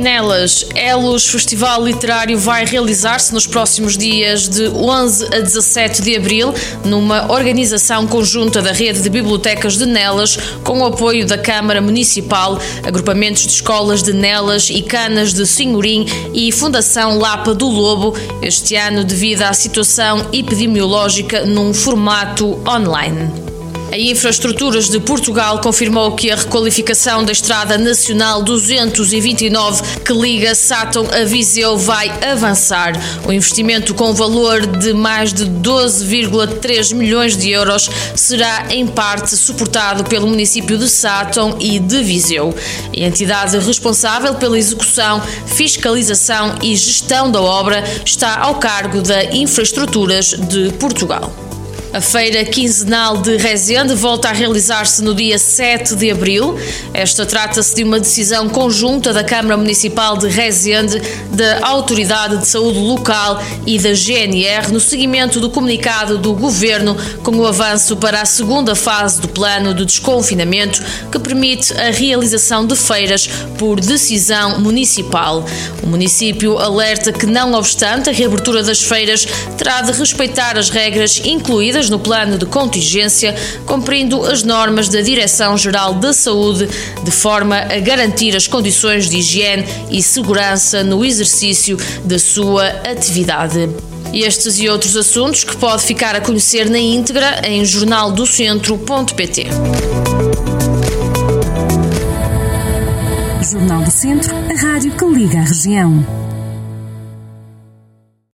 Nelas, Elos Festival Literário vai realizar-se nos próximos dias de 11 a 17 de abril, numa organização conjunta da rede de bibliotecas de Nelas, com o apoio da Câmara Municipal, agrupamentos de escolas de Nelas e Canas de Senhorim e Fundação Lapa do Lobo, este ano devido à situação epidemiológica num formato online. A Infraestruturas de Portugal confirmou que a requalificação da Estrada Nacional 229 que liga Sátão a Viseu vai avançar. O investimento com valor de mais de 12,3 milhões de euros será em parte suportado pelo município de Sátão e de Viseu. A entidade responsável pela execução, fiscalização e gestão da obra está ao cargo da Infraestruturas de Portugal. A feira quinzenal de Rezende volta a realizar-se no dia 7 de abril. Esta trata-se de uma decisão conjunta da Câmara Municipal de Rezende, da Autoridade de Saúde Local e da GNR no seguimento do comunicado do Governo com o avanço para a segunda fase do plano de desconfinamento que permite a realização de feiras por decisão municipal. O município alerta que, não obstante a reabertura das feiras, terá de respeitar as regras incluídas no plano de contingência, cumprindo as normas da Direção-Geral da Saúde, de forma a garantir as condições de higiene e segurança no exercício da sua atividade. Estes e outros assuntos que pode ficar a conhecer na íntegra em jornaldocentro.pt. Jornal do Centro, a rádio que liga a região.